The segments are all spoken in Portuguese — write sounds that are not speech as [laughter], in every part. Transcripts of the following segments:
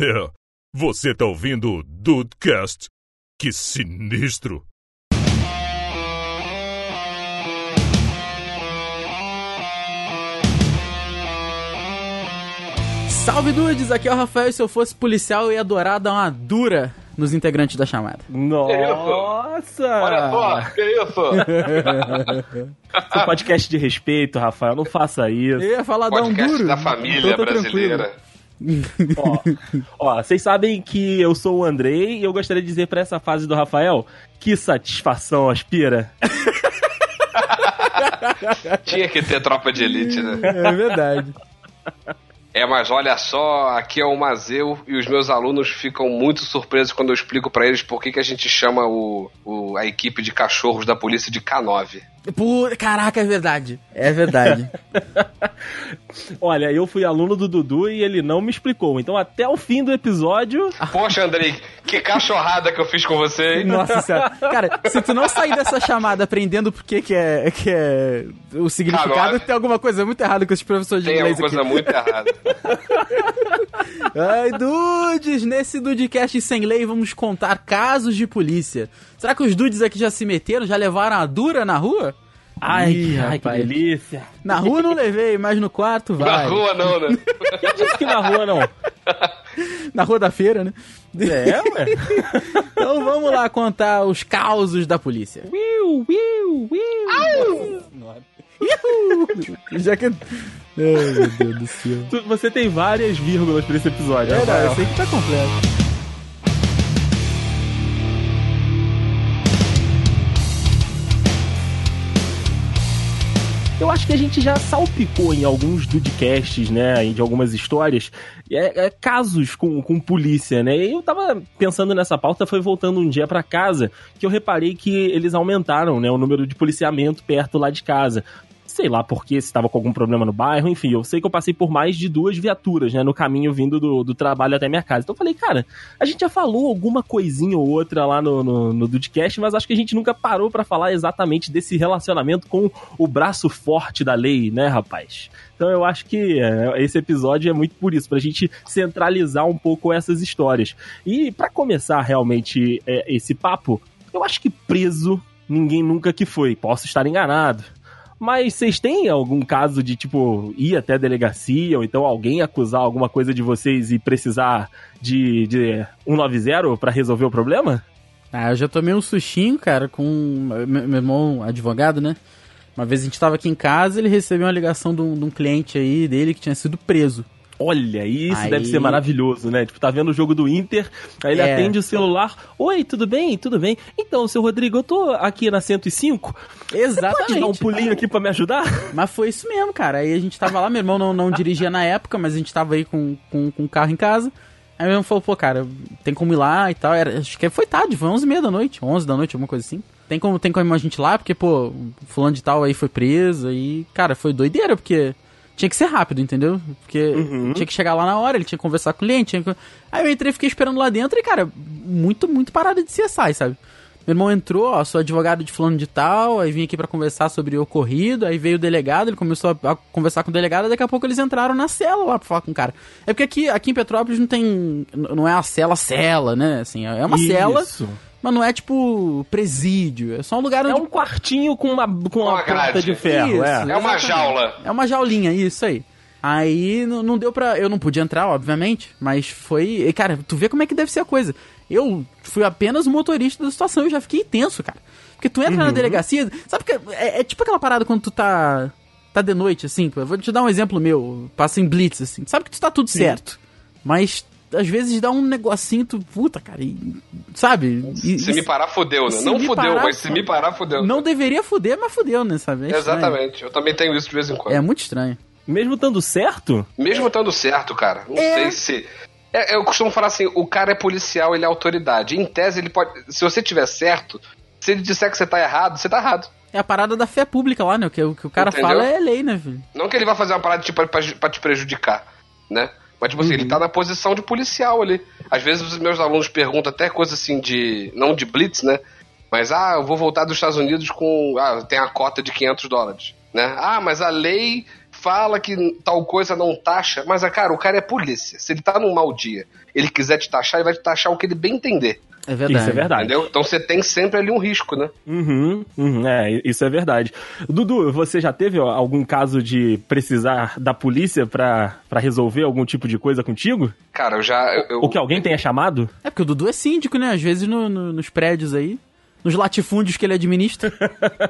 É, você tá ouvindo o Dudecast? Que sinistro! Salve dudes, aqui é o Rafael e se eu fosse policial eu ia adorar dar uma dura nos integrantes da chamada. Nossa! Olha só, que isso? Esse podcast de respeito, Rafael, não faça isso. Eu ia falar dar um Podcast duro. da família então tô brasileira. Ó, ó, vocês sabem que eu sou o Andrei e eu gostaria de dizer pra essa fase do Rafael que satisfação aspira. [laughs] Tinha que ter tropa de elite, né? É verdade. É, mas olha só, aqui é o Mazeu e os meus alunos ficam muito surpresos quando eu explico pra eles por que, que a gente chama o, o- a equipe de cachorros da polícia de K9. Pô, caraca, é verdade. É verdade. [laughs] Olha, eu fui aluno do Dudu e ele não me explicou. Então, até o fim do episódio. Poxa, Andrei, que cachorrada que eu fiz com você, hein? Nossa senhora. Cara, se tu não sair dessa chamada aprendendo por que que é, que é o significado, K9. tem alguma coisa muito errada com esses professores de Tem inglês alguma aqui. coisa muito errada. [laughs] Ai, dudes, nesse Dudecast sem lei vamos contar casos de polícia. Será que os dudes aqui já se meteram, já levaram a dura na rua? Ai, Ih, ai que delícia. Na rua não levei, mas no quarto Na vai. rua não, né? Quem disse que na rua não? [laughs] Na rua da feira, né? É, ué. [laughs] Então vamos lá contar os causos da polícia. Wiu, wiu, wiu. Já que... Ai, meu Deus do céu. Você tem várias vírgulas pra esse episódio, É, não, eu sei que tá completo. Eu acho que a gente já salpicou em alguns Dudecasts, né, de algumas histórias, é, é, casos com, com polícia, né? E eu tava pensando nessa pauta, foi voltando um dia pra casa, que eu reparei que eles aumentaram, né, o número de policiamento perto lá de casa. Sei lá por quê, se estava com algum problema no bairro, enfim, eu sei que eu passei por mais de duas viaturas, né, no caminho vindo do, do trabalho até minha casa. Então eu falei, cara, a gente já falou alguma coisinha ou outra lá no, no, no Dudecast, mas acho que a gente nunca parou pra falar exatamente desse relacionamento com o braço forte da lei, né, rapaz? Então eu acho que é, esse episódio é muito por isso, pra gente centralizar um pouco essas histórias. E pra começar realmente é, esse papo, eu acho que preso ninguém nunca que foi. Posso estar enganado. Mas vocês têm algum caso de, tipo, ir até delegacia, ou então alguém acusar alguma coisa de vocês e precisar de, de 190 pra resolver o problema? Ah, eu já tomei um sushinho, cara, com meu irmão advogado, né? Uma vez a gente tava aqui em casa, ele recebeu uma ligação de um, de um cliente aí dele que tinha sido preso. Olha, isso Aí- deve ser maravilhoso, né? Tipo, tá vendo o jogo do Inter, aí ele É. atende o celular. Oi, tudo bem? Tudo bem? Então, seu Rodrigo, eu tô aqui na 105. Exatamente. Pode dar um pulinho aqui pra me ajudar? Mas foi isso mesmo, cara. Aí a gente tava lá, meu irmão não, não dirigia na época, mas a gente tava aí com, com, com o carro em casa. Aí meu irmão falou, pô, cara, tem como ir lá e tal. Era, acho que foi tarde, foi 11 h da noite, 11 da noite, alguma coisa assim. Tem como, tem como a gente ir lá, porque, pô, o fulano de tal aí foi preso, aí, cara, foi doideira, porque tinha que ser rápido, entendeu? Porque tinha que chegar lá na hora, ele tinha que conversar com o cliente. Tinha que... Aí eu entrei e fiquei esperando lá dentro e, cara, muito, muito parada de CSI, sabe? Meu irmão entrou, ó, sou advogado de fulano de tal, aí vim aqui pra conversar sobre o ocorrido, aí veio o delegado, ele começou a, a conversar com o delegado, daqui a pouco eles entraram na cela lá pra falar com o cara. É porque aqui, aqui em Petrópolis não tem, não é a cela, cela, né, assim, é uma cela, Isso. Mas não é tipo presídio, é só um lugar É onde... um quartinho com uma, com uma, Uma porta grade. de ferro, Isso. é. É uma Exatamente. jaula. É uma jaulinha, isso aí. Aí não, não deu pra. Eu não podia entrar, obviamente, mas foi. e, Cara, tu vê como é que deve ser a coisa. Eu fui apenas o motorista da situação, eu já fiquei tenso, cara. Porque tu entra na delegacia. Sabe que é, é tipo aquela parada quando tu tá. Tá de noite, assim. vou te dar um exemplo meu. Passa em blitz, assim. Sabe que tu tá tudo certo. Mas às vezes dá um negocinho, tu. Puta, cara. E, sabe? E- Se e- me parar, fudeu, né? Não fudeu, parar, mas se me parar, fudeu. Não deveria fuder, mas fudeu, né? Sabe? É. Exatamente. Eu também tenho isso de vez em quando. É muito estranho. Mesmo estando certo, Mesmo estando certo, cara. Não É. sei se. É, eu costumo falar assim: o cara é policial, ele é autoridade. Em tese, ele pode. Se você tiver certo, se ele disser que você tá errado, você tá errado. É a parada da fé pública lá, né? O que o, que o cara Entendeu? fala é lei, né, filho? Não que ele vai fazer uma parada tipo, pra, pra te prejudicar, né? Mas, tipo assim, ele tá na posição de policial ali. Às vezes os meus alunos perguntam até coisa assim de. Não de blitz, né? Mas, ah, eu vou voltar dos Estados Unidos com. Ah, tem a cota de 500 dólares, né? Ah, mas a lei fala que tal coisa não taxa, mas, cara, o cara é polícia. Se ele tá num mau dia, ele quiser te taxar, ele vai te taxar o que ele bem entender. É verdade. Isso é verdade. Entendeu? Então você tem sempre ali um risco, né? Uhum, uhum, é, isso é verdade. Dudu, você já teve ó, algum caso de precisar da polícia pra, pra resolver algum tipo de coisa contigo? Cara, eu já. Eu, eu- Ou que alguém tenha chamado? É porque o Dudu é síndico, né? Às vezes no- no- nos prédios aí, nos latifúndios que ele administra.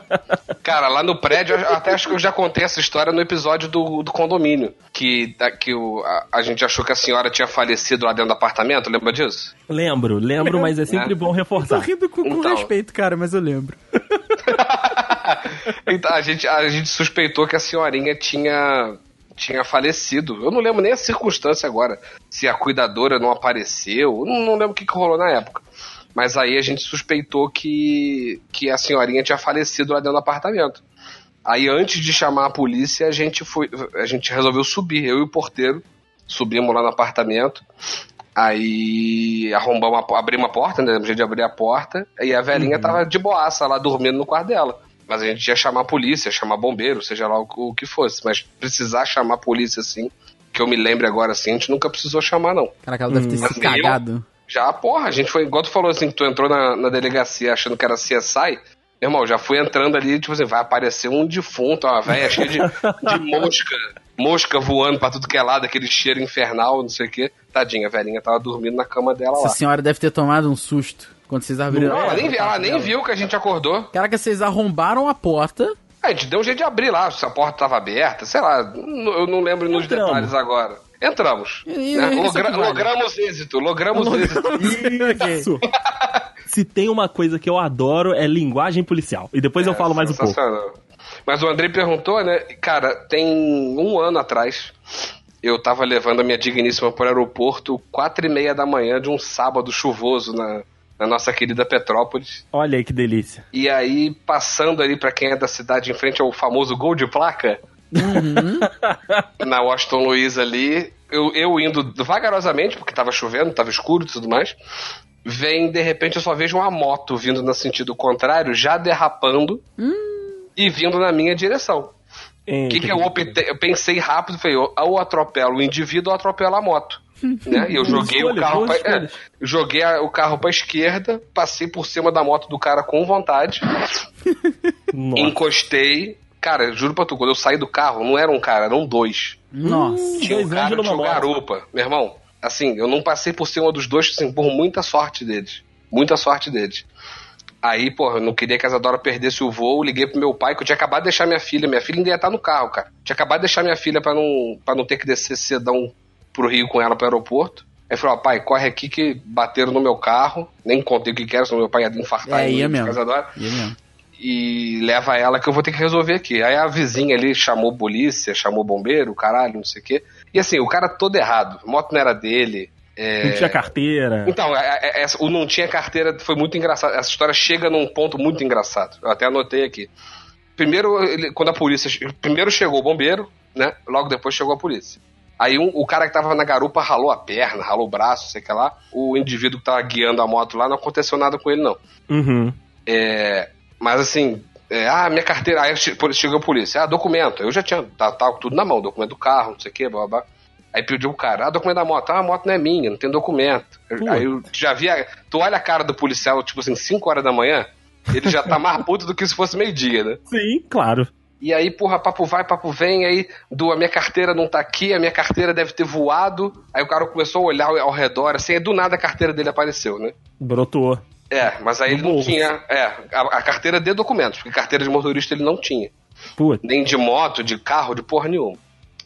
[laughs] Cara, lá no prédio, eu até acho que eu já contei essa história no episódio do, do condomínio. Que, da- que o, a, a gente achou que a senhora tinha falecido lá dentro do apartamento, lembra disso? Lembro, lembro, mas é sempre É. bom Tô reforçar. rindo com, com Então. respeito, cara, mas eu lembro. [laughs] Então, a gente, a gente suspeitou que a senhorinha tinha, tinha falecido. Eu não lembro nem a circunstância agora. Se a cuidadora não apareceu. eu Não, não lembro o que, que rolou na época. Mas aí a gente suspeitou que, que a senhorinha tinha falecido lá dentro do apartamento. Aí antes de chamar a polícia, a gente foi. A gente resolveu subir, eu e o porteiro. Subimos lá no apartamento. Aí arrombamos abrimos a porta, né? Jeito de abrir a porta. E a velhinha tava de boaça lá dormindo no quarto dela. Mas a gente ia chamar a polícia, chamar bombeiro, seja lá o, o que fosse. Mas precisar chamar a polícia assim, que eu me lembre agora assim, a gente nunca precisou chamar, não. Caraca, ela deve ter Mas se cagado. Já, porra, a gente foi, igual tu falou assim, que tu entrou na, na delegacia achando que era CSI. Meu irmão, já fui entrando ali, tipo assim, vai aparecer um defunto, uma velha cheia de, de [laughs] mosca, mosca voando pra tudo que é lado, aquele cheiro infernal, não sei o quê. Tadinha, a velhinha tava dormindo na cama dela Essa lá. senhora deve ter tomado um susto quando vocês abriram. Não, ela nem, ela nem viu que a gente acordou. Caraca, vocês arrombaram a porta. A gente deu um jeito de abrir lá, se a porta tava aberta, sei lá, eu não lembro nos Entramos. detalhes agora. Entramos. E- né? Logra- vale. Logramos êxito, logramos êxito. Ok. [laughs] Isso. Se tem uma coisa que eu adoro é linguagem policial. E depois eu falo mais um pouco. Sensacional. Mas o Andrei perguntou, né? Cara, tem um ano atrás, eu tava levando a minha digníssima pro aeroporto, quatro e meia da manhã de um sábado chuvoso na, na nossa querida Petrópolis. Olha aí que delícia. E aí, passando ali pra quem é da cidade em frente ao famoso gol de placa, na Washington Luiz ali, eu, eu indo vagarosamente, porque tava chovendo, tava escuro e tudo mais, vem, de repente, eu só vejo uma moto vindo no sentido contrário, já derrapando e vindo na minha direção. O que, que eu optei? Eu pensei rápido, falei, ou atropelo o indivíduo ou atropelo a moto. né? E eu [laughs] joguei o carro pra, é, joguei a- o carro pra esquerda, passei por cima da moto do cara com vontade, [laughs] encostei. Cara, juro pra tu, quando eu saí do carro, não era um cara, eram dois. Nossa. Tinha um cara, tinha um moto. garupa. Meu irmão, assim, eu não passei por cima dos dois, assim, por muita sorte deles. Muita sorte deles. Aí, porra, eu não queria que a Isadora perdesse o voo, liguei pro meu pai, que eu tinha acabado de deixar minha filha. Minha filha ainda ia estar no carro, cara. Tinha acabado de deixar minha filha pra não, pra não ter que descer cedão pro Rio com ela pro aeroporto. Aí falou, ó, pai, corre aqui que bateram no meu carro. Nem contei o que que era, senão meu pai ia infartar É, ia mesmo. com a Isadora E mesmo. E leva ela que eu vou ter que resolver aqui. Aí a vizinha ali chamou polícia, chamou bombeiro, caralho, não sei o quê. E assim, o cara todo errado. A moto não era dele. é, Não tinha carteira. Então, é- é- essa- o não tinha carteira foi muito engraçado. Essa história chega num ponto muito engraçado. Eu até anotei aqui. Primeiro, ele- quando a polícia. Primeiro chegou o bombeiro, né? Logo depois chegou a polícia. Aí um- o cara que tava na garupa ralou a perna, ralou o braço, sei que lá. O indivíduo que tava guiando a moto lá, não aconteceu nada com ele, não. Uhum. É, mas assim, é, ah, minha carteira. Aí che- chegou a polícia, ah, documento. Eu já tinha, tá, tá tudo na mão, documento do carro, não sei o que, blá, blá. Aí pediu o cara, ah, documento da moto. Ah, a moto não é minha, não tem documento. Pô. Aí eu já via. Tu olha a cara do policial, tipo assim, 5 horas da manhã, ele já tá mais puto do que se fosse meio-dia, né? [laughs] Sim, claro. E aí, porra, papo vai, papo vem, aí do a minha carteira não tá aqui, a minha carteira deve ter voado. Aí o cara começou a olhar ao, ao redor, assim, aí do nada a carteira dele apareceu, né? Brotou. É, mas aí No ele não tinha. É, a, a carteira de documentos, porque carteira de motorista ele não tinha. Putz. Nem de moto, de carro, de porra nenhuma.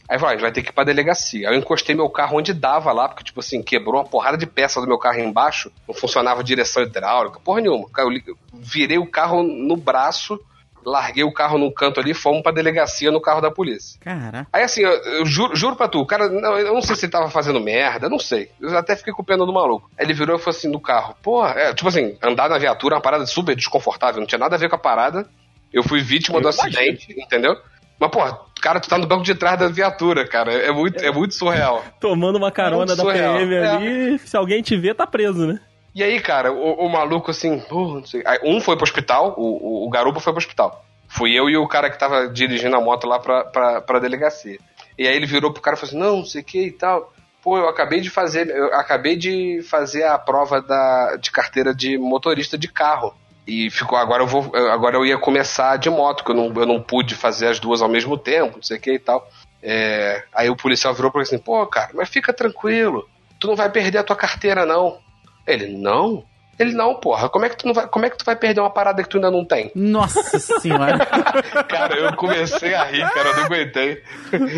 Aí falou, a gente vai ter que ir pra delegacia. Aí eu encostei meu carro onde dava lá, porque, tipo assim, quebrou uma porrada de peça do meu carro embaixo, não funcionava direção hidráulica, porra nenhuma. Eu virei o carro no braço, larguei o carro num canto ali, fomos pra delegacia no carro da polícia. Caraca. Aí assim, eu, eu juro, juro pra tu, o cara, não, eu não sei se ele tava fazendo merda, não sei. Eu até fiquei com pena do maluco. Aí ele virou e falou assim no carro, porra, é, tipo assim, andar na viatura é uma parada super desconfortável, não tinha nada a ver com a parada. Eu fui vítima Eu do imagino. acidente, entendeu? Mas, porra, cara, tu tá no banco de trás da viatura, cara. É muito, é muito surreal. Tomando uma carona Muito da surreal. PM É. ali, se alguém te ver, tá preso, né? E aí, cara, o, o maluco assim. Aí, um foi pro hospital, o, o, o garupa foi pro hospital. Fui eu e o cara que tava dirigindo a moto lá pra, pra, pra delegacia. E aí ele virou pro cara e falou assim, não, não sei o que e tal. Pô, eu acabei de fazer. Eu acabei de fazer a prova da, de carteira de motorista de carro. E ficou, agora eu vou. Agora eu ia começar de moto, que eu não, eu não pude fazer as duas ao mesmo tempo, não sei o que e tal. É, aí o policial virou pra ele assim, pô, cara, mas fica tranquilo, tu não vai perder a tua carteira, não. Ele, não? Ele, não, porra, como é que tu, não vai, como é que tu vai perder uma parada que tu ainda não tem? Nossa senhora. [laughs] cara, eu comecei a rir, cara, eu não aguentei.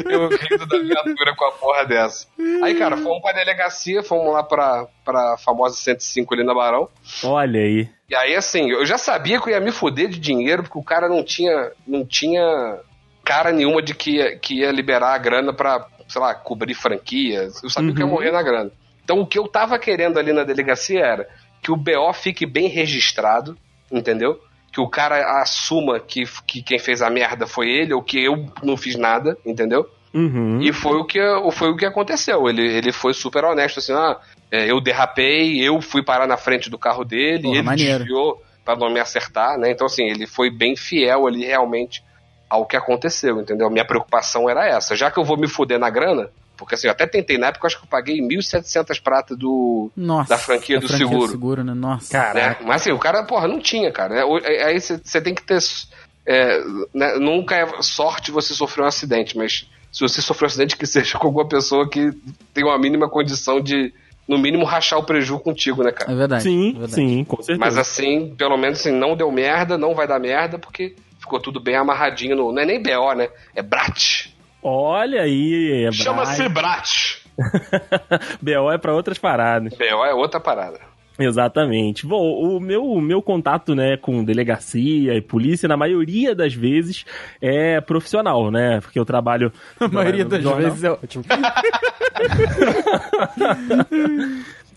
Eu rindo da viatura com a porra dessa. Aí, cara, fomos pra delegacia, fomos lá pra, pra famosa 105 ali na Barão. Olha aí. E aí, assim, eu já sabia que eu ia me fuder de dinheiro, porque o cara não tinha, não tinha cara nenhuma de que ia, que ia liberar a grana pra, sei lá, cobrir franquias. Eu sabia Uhum. que ia morrer na grana. Então, o que eu tava querendo ali na delegacia era que o BO fique bem registrado, entendeu? Que o cara assuma que, que quem fez a merda foi ele, ou que eu não fiz nada, entendeu? Uhum. E foi o que, foi o que aconteceu. Ele, ele foi super honesto, assim, ah, é, eu derrapei, eu fui parar na frente do carro dele, Porra, e ele maneiro. desviou pra não me acertar, né? Então, assim, ele foi bem fiel ali realmente ao que aconteceu, entendeu? Minha preocupação era essa. Já que eu vou me fuder na grana, porque assim, eu até tentei na época, eu acho que eu paguei 1.700 pratas do. Nossa. Da franquia do seguro. né? Nossa. Né? Mas assim, o cara, porra, não tinha, cara. né? É- Aí você tem que ter. é, né, Nunca é sorte você sofrer um acidente, mas se você sofrer um acidente, que seja com alguma pessoa que tem uma mínima condição de, no mínimo, rachar o preju contigo, né, cara? É verdade. Sim, é verdade. sim, com certeza. Mas assim, pelo menos assim, não deu merda, não vai dar merda, porque ficou tudo bem amarradinho no. Não é nem BO, né? É BRAT. Olha aí. é Chama-se BRAT. [laughs] BO é pra outras paradas. BO é outra parada. Exatamente. Bom, o meu, o meu contato, né, com delegacia e polícia, na maioria das vezes, é profissional, né? Porque eu trabalho... [laughs] A maioria das jornal. vezes é ótimo. [laughs]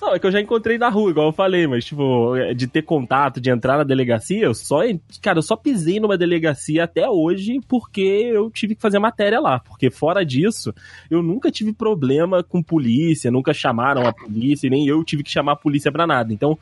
Não, é que eu já encontrei na rua, igual eu falei, mas, tipo, de ter contato, de entrar na delegacia, eu só, cara, eu só pisei numa delegacia até hoje porque eu tive que fazer matéria lá. Porque fora disso, eu nunca tive problema com polícia, nunca chamaram a polícia, e nem eu tive que chamar a polícia pra nada. Então,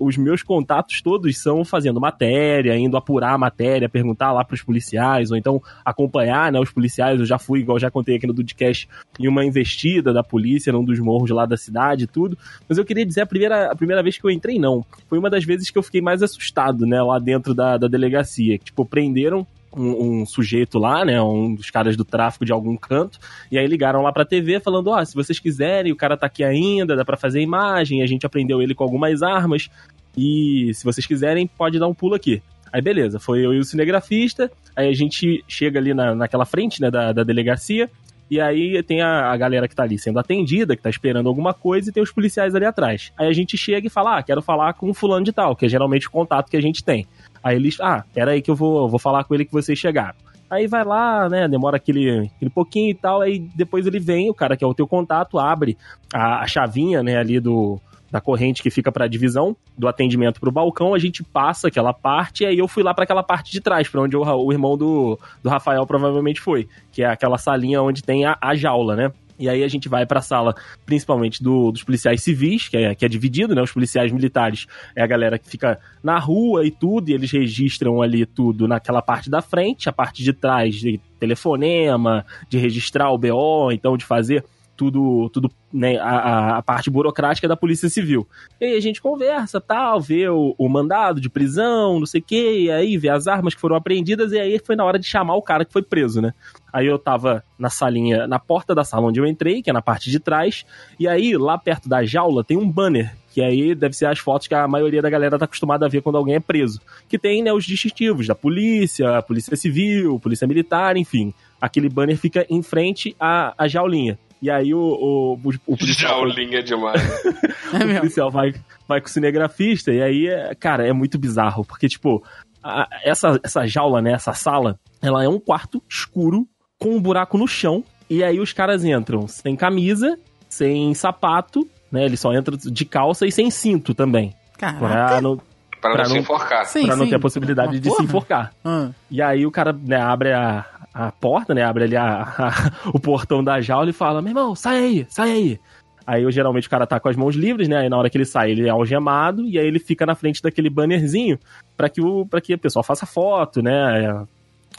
os meus contatos todos são fazendo matéria, indo apurar a matéria, perguntar lá pros policiais, ou então acompanhar, né, os policiais. Eu já fui, igual já contei aqui no Dudcast, em uma investida da polícia num dos morros lá da cidade e tudo. Mas eu queria dizer, a primeira, a primeira vez que eu entrei, não. Foi uma das vezes que eu fiquei mais assustado, né, lá dentro da, da delegacia. Tipo, prenderam um, um sujeito lá, né, um dos caras do tráfico de algum canto, e aí ligaram lá pra TV falando, ó, se vocês quiserem, o cara tá aqui ainda, dá pra fazer imagem, a gente aprendeu ele com algumas armas, e se vocês quiserem, pode dar um pulo aqui. Aí beleza, foi eu e o cinegrafista, aí a gente chega ali na, naquela frente, né, da, da delegacia, e aí tem a, a galera que tá ali sendo atendida, que tá esperando alguma coisa, e tem os policiais ali atrás. Aí a gente chega e fala, ah, quero falar com fulano de tal, que é geralmente o contato que a gente tem. Aí eles, ah, pera aí que eu vou, vou falar com ele que vocês chegaram. Aí vai lá, né, demora aquele, aquele pouquinho e tal, aí depois ele vem, o cara que é o teu contato, abre a, a chavinha, né, ali do, da corrente que fica para a divisão do atendimento para o balcão, a gente passa aquela parte e aí eu fui lá para aquela parte de trás, para onde o, o irmão do, do Rafael provavelmente foi, que é aquela salinha onde tem a, a jaula, né? E aí a gente vai para a sala, principalmente do- dos policiais civis, que é, que é dividido, né? Os policiais militares é a galera que fica na rua e tudo, e eles registram ali tudo naquela parte da frente, a parte de trás de telefonema, de registrar o BO, então de fazer tudo, tudo né, a, a- parte burocrática da Polícia Civil. E aí a gente conversa, tal, vê o, o mandado de prisão, não sei o quê, e aí vê as armas que foram apreendidas, e aí foi na hora de chamar o cara que foi preso, né? Aí eu tava na salinha, na porta da sala onde eu entrei, que é na parte de trás, e aí lá perto da jaula tem um banner, que aí deve ser as fotos que a maioria da galera tá acostumada a ver quando alguém é preso. Que tem, né, os distintivos da polícia, polícia civil, polícia militar, enfim. Aquele banner fica em frente à, à jaulinha. E aí o, o, o, o [laughs] policial, Jaulinha demais. [laughs] É o policial vai, vai com o cinegrafista, e aí, é- cara, é muito bizarro, porque, tipo, a- essa, essa jaula, né, essa sala, ela é um quarto escuro, com um buraco no chão, e aí os caras entram sem camisa, sem sapato, né, eles só entram de calça e sem cinto também, Caraca. pra não, Pra, Pra não se não- enforcar. Sim, pra não sim. ter a possibilidade Mas de se porra. enforcar. Ah, E aí o cara né, abre a, a porta, né? Abre ali a, a- o portão da jaula e fala: Meu irmão, sai aí, sai aí. Aí eu, geralmente o cara tá com as mãos livres, né? Aí na hora que ele sai, ele é algemado e aí ele fica na frente daquele bannerzinho pra que, o, pra que o pessoal faça foto, né?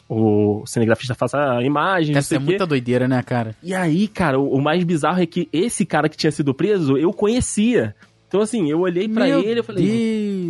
o cinegrafista faça a imagem, o quê. muita doideira, né, cara? E aí, cara, o, o mais bizarro é que esse cara que tinha sido preso, eu conhecia. Então, assim, eu olhei pra Meu ele e falei,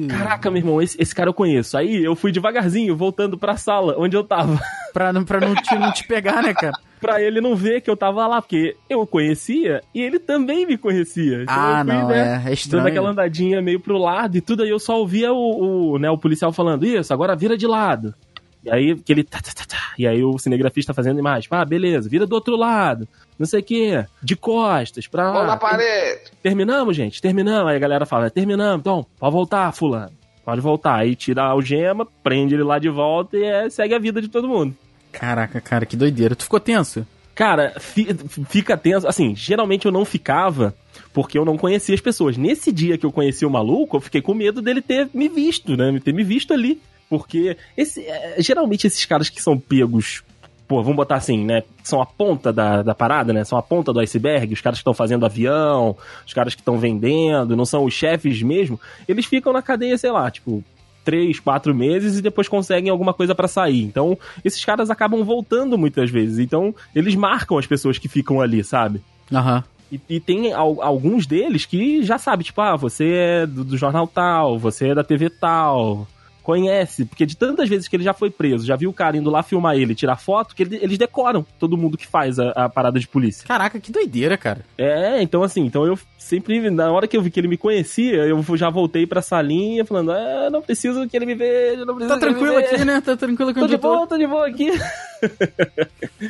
Deus. caraca, meu irmão, esse, esse cara eu conheço. Aí eu fui devagarzinho, voltando pra sala onde eu tava. [laughs] Pra, não- pra não, te, não te pegar, né, cara? [laughs] pra ele não ver que eu tava lá, porque eu o conhecia e ele também me conhecia. Então Ah, fui, não, né, é, é Dando estranho. aquela andadinha meio pro lado e tudo, aí eu só ouvia o, o, né, o policial falando, isso, agora vira de lado. E aí que ele. tá, tá, tá, tá. E aí o cinegrafista fazendo imagem. Ah, beleza, vira do outro lado. Não sei o quê. De costas, pra. Mão na parede. Terminamos, gente? Terminamos. Aí a galera fala, terminamos, então, pode voltar, fulano. Pode voltar. Aí tira a algema, prende ele lá de volta e é, segue a vida de todo mundo. Caraca, cara, que doideira. Tu ficou tenso? Cara, fi- fica tenso. Assim, geralmente eu não ficava porque eu não conhecia as pessoas. Nesse dia que eu conheci o maluco, eu fiquei com medo dele ter me visto, né? Ter me visto ali. Porque esse, é, geralmente esses caras que são pegos, pô, vamos botar assim, né? São a ponta da, da parada, né? São a ponta do iceberg, os caras que estão fazendo avião, os caras que estão vendendo, não são os chefes mesmo. Eles ficam na cadeia, sei lá, tipo, três, quatro meses e depois conseguem alguma coisa pra sair. Então, esses caras acabam voltando muitas vezes. Então, eles marcam as pessoas que ficam ali, sabe? Aham. E, e tem al- alguns deles que já sabe, tipo, ah, você é do, do jornal tal, você é da TV tal. Conhece, porque de tantas vezes que ele já foi preso, já viu o cara indo lá filmar ele, tirar foto, que ele- eles decoram todo mundo que faz a, a parada de polícia. Caraca, que doideira, cara. É, então assim, então eu sempre, na hora que eu vi que ele me conhecia, eu já voltei pra salinha falando, ah, não preciso que ele me veja, não preciso Tá que ele me tranquilo aqui, né? Tá tranquilo aqui Tô de eu tô. boa, tô de boa aqui.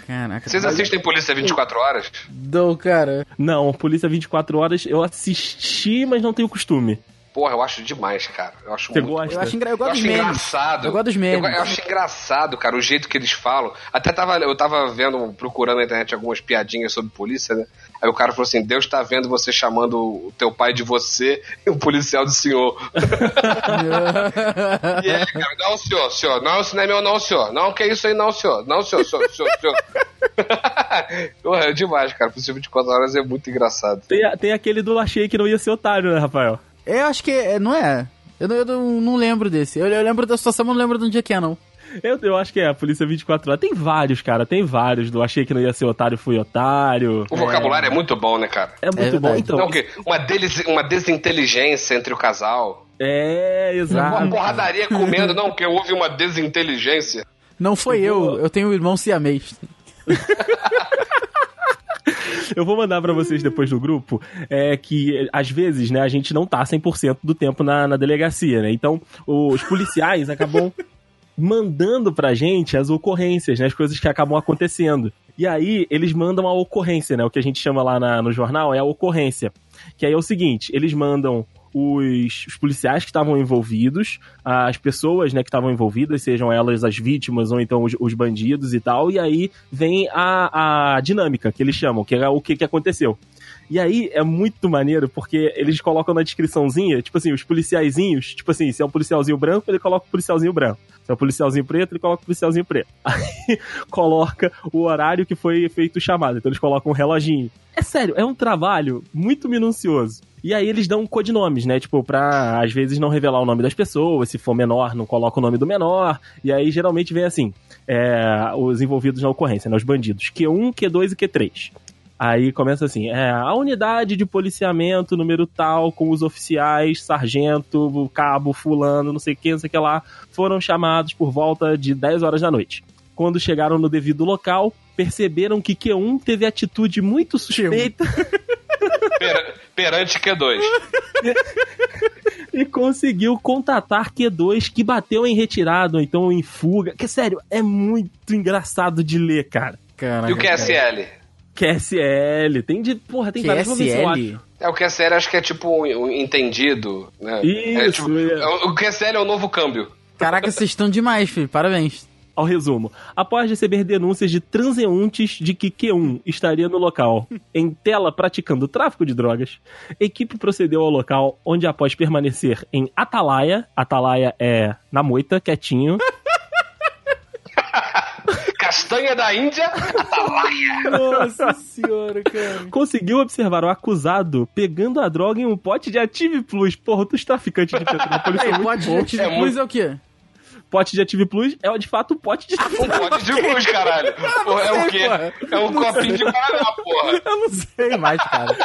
Caraca. Vocês tá- assistem Polícia 24 Horas? Dou, cara. Não, Polícia 24 Horas eu assisti, mas não tenho costume. Porra, eu acho demais, cara. Eu acho Você muito gosta? Eu acho, engra... eu Eu gosto dos acho engraçado. Eu gosto dos memes. Eu, eu acho engraçado, cara, o jeito que eles falam. Até tava, eu tava vendo, procurando na internet algumas piadinhas sobre polícia, né? Aí o cara falou assim: Deus tá vendo você chamando o teu pai de você e o policial de senhor. [laughs] e ele, cara, não, senhor, senhor, não, isso não é meu, não, senhor. Não, que isso aí, não, senhor. Não, senhor, senhor, senhor, senhor. [laughs] Porra, é demais, cara. Polícia 24 horas é muito engraçado. Tem, tem aquele do achei que não ia ser otário, né, Rafael? Eu acho que é, não é. Eu não, eu não- lembro desse. Eu, eu lembro da situação, mas não lembro de onde é que é, não. Eu, eu acho que é a Polícia 24 Horas. Tem vários, cara, tem vários. Do achei que não ia ser otário, fui otário. O vocabulário é, muito bom, né, cara? É muito É bom. Então, Não, o quê? Uma, deles, uma desinteligência entre o casal. é, Uma exato. porradaria comendo, não, porque houve uma desinteligência. Não foi Eu eu, eu tenho um irmão siamês. [laughs] [laughs] Eu vou mandar pra vocês depois no grupo é que, às vezes, né, a gente não tá 100% do tempo na, na delegacia, né? Então, os policiais acabam mandando pra gente as ocorrências, né? As coisas que acabam acontecendo. E aí, eles mandam a ocorrência, né? O que a gente chama lá na- no jornal é a ocorrência. Que aí é o seguinte, eles mandam os, os policiais que estavam envolvidos, as pessoas né, que estavam envolvidas, sejam elas as vítimas ou então os, os bandidos e tal, e aí vem a, a dinâmica que eles chamam, que é o que, que aconteceu. E aí é muito maneiro, porque eles colocam na descriçãozinha, tipo assim, os policiaizinhos, tipo assim, se é um policialzinho branco, ele coloca o policialzinho branco. Se é um policialzinho preto, ele coloca o policialzinho preto. [laughs] Aí coloca o horário que foi feito o chamado. Então eles colocam um reloginho. É sério, é um trabalho muito minucioso. E aí eles dão codinomes, né? Tipo, pra às vezes não revelar o nome das pessoas, se for menor, não coloca o nome do menor. E aí geralmente vem assim: é, os envolvidos na ocorrência, né? Os bandidos. Q1, Q2 e Q3. Aí começa assim: é, a unidade de policiamento número tal, com os oficiais, sargento, cabo, fulano, não sei o que, não sei o que lá, foram chamados por volta de 10 horas da noite. Quando chegaram no devido local, perceberam que Q1 teve atitude muito suspeita [laughs] Per- perante Q2. e conseguiu contatar Q2 que bateu em retirada ou então em fuga. Que sério, é muito engraçado de ler, cara. Caraca, E o QSL? QSL, tem de. Porra, tem várias. QSL? É, o QSL acho que é tipo um, um entendido, né? é, Isso, tipo, é. é o- o QSL é o novo câmbio. Caraca, vocês estão demais, filho. Parabéns. Ao resumo, após receber denúncias de transeuntes de que Q1 estaria no local [laughs] em tela praticando tráfico de drogas, a equipe procedeu ao local onde, após permanecer em Atalaia, Atalaia é na moita, quietinho, [laughs] Castanha da Índia, Atalaia. [laughs] Nossa senhora, cara. conseguiu observar o acusado pegando a droga em um pote de Active Plus. Porra, os traficantes de Petrópolis são Aí, muito pode bons. Active É Plus muito- é o quê? pote de Active Plus é de fato um pote de [laughs] Um pote de luz, caralho. Porra, é o quê? porra. É um copinho de Guaraná, porra. Eu não sei mais, cara.